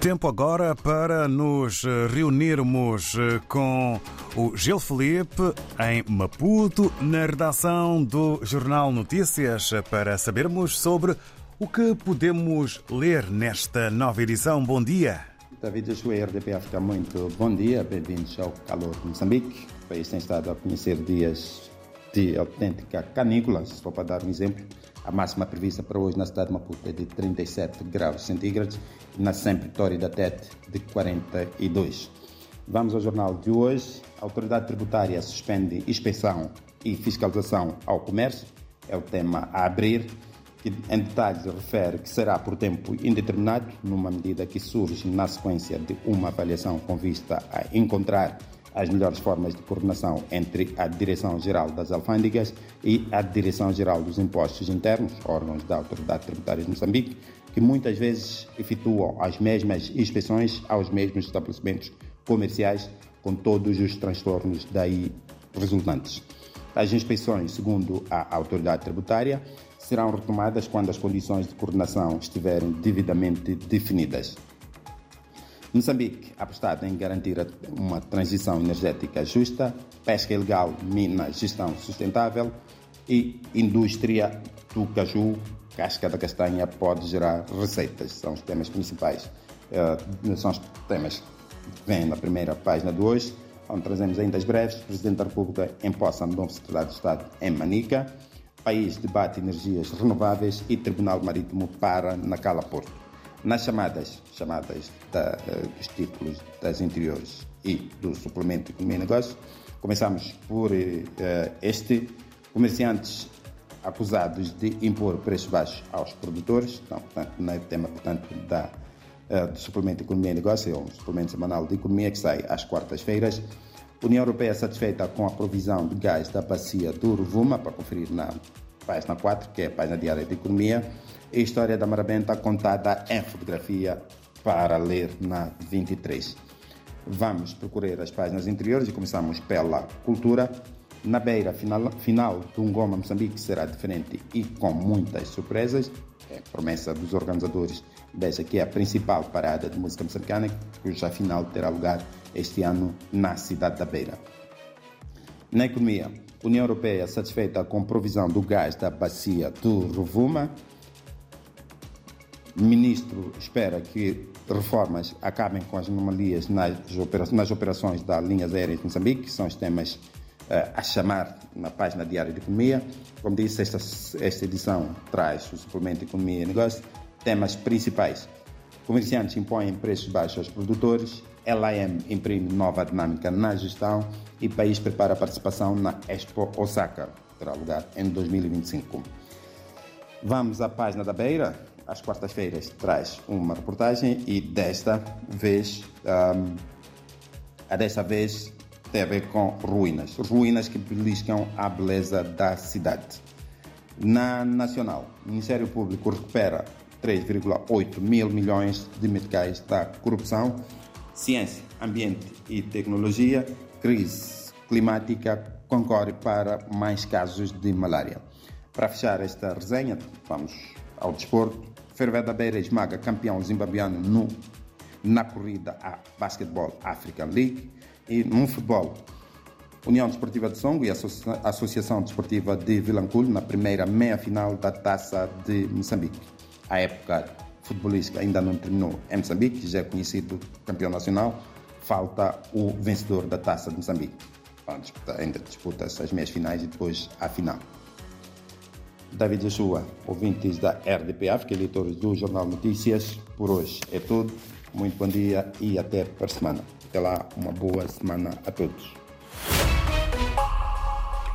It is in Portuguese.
Tempo agora para nos reunirmos com o Gil Felipe em Maputo, na redação do Jornal Notícias, para sabermos sobre o que podemos ler nesta nova edição. Bom dia. David Josué, RDP África, muito bom dia. Bem-vindos ao Calor de Moçambique. O país tem estado a conhecer dias de autêntica canícula, só para dar um exemplo. A máxima prevista para hoje na cidade de Maputo é de 37 graus centígrados e na sempre Torre da Tete de 42. Vamos ao jornal de hoje. A autoridade tributária suspende inspeção e fiscalização ao comércio. É o tema a abrir que em detalhes refere que será por tempo indeterminado, numa medida que surge na sequência de uma avaliação com vista a encontrar as melhores formas de coordenação entre a Direção-Geral das Alfândegas e a Direção-Geral dos Impostos Internos, órgãos da Autoridade Tributária de Moçambique, que muitas vezes efetuam as mesmas inspeções aos mesmos estabelecimentos comerciais, com todos os transtornos daí resultantes. As inspeções, segundo a autoridade tributária, serão retomadas quando as condições de coordenação estiverem devidamente definidas. Moçambique apostado em garantir uma transição energética justa, pesca ilegal, mina, gestão sustentável e indústria do caju, casca da castanha pode gerar receitas. São os temas principais. Uh, são os temas que vêm na primeira página de hoje, onde trazemos ainda as breves. Presidente da República empossa no novo secretário de Estado em Manica. País debate energias renováveis e Tribunal Marítimo para na Cala Porto nas chamadas, chamadas da, dos títulos das interiores e do suplemento de economia e negócio. Começamos por uh, este. Comerciantes acusados de impor preços baixos aos produtores, então, portanto, no tema, portanto, da, uh, do suplemento economia e negócio, é um suplemento semanal de economia que sai às quartas-feiras. União Europeia satisfeita com a provisão de gás da bacia do Rovuma, para conferir na página 4, que é a página diária de economia a história da Marabenta contada em fotografia para ler na 23. Vamos procurar as páginas interiores e começamos pela cultura. Na beira final, final do Ngoma Moçambique será diferente e com muitas surpresas. É promessa dos organizadores desta que é a principal parada de música moçambicana, cuja final terá lugar este ano na cidade da Beira. Na economia, União Europeia satisfeita com provisão do gás da bacia do Rovuma, ministro espera que reformas acabem com as anomalias nas, operações, nas operações da linhas aéreas de Moçambique, que são os temas uh, a chamar na página diária de economia. Como disse, esta, esta edição traz o suplemento economia e negócio, temas principais. Comerciantes impõem preços baixos aos produtores, LAM imprime nova dinâmica na gestão e país prepara a participação na Expo Osaka, que terá lugar em 2025. Vamos à página da Beira, às quartas-feiras traz uma reportagem e desta vez, um, a desta vez tem a ver com ruínas. Ruínas que beliscam a beleza da cidade. Na Nacional, o Ministério Público recupera 3,8 mil milhões de meticais da corrupção. Ciência, ambiente e tecnologia, crise climática concorre para mais casos de malária. Para fechar esta resenha, vamos ao desporto. Fervé da Beira esmaga campeão zimbabiano no, na corrida à Basketball African League. E no futebol, União Desportiva de Songo e Associação Desportiva de Vilanculo na primeira meia-final da Taça de Moçambique. A época futebolística ainda não terminou em Moçambique, já é conhecido campeão nacional. Falta o vencedor da Taça de Moçambique. Ainda disputa essas meias finais e depois a final. David Joshua, ouvintes da RDP África, leitores do Jornal Notícias. Por hoje é tudo. Muito bom dia e até para a semana. Até lá, uma boa semana a todos.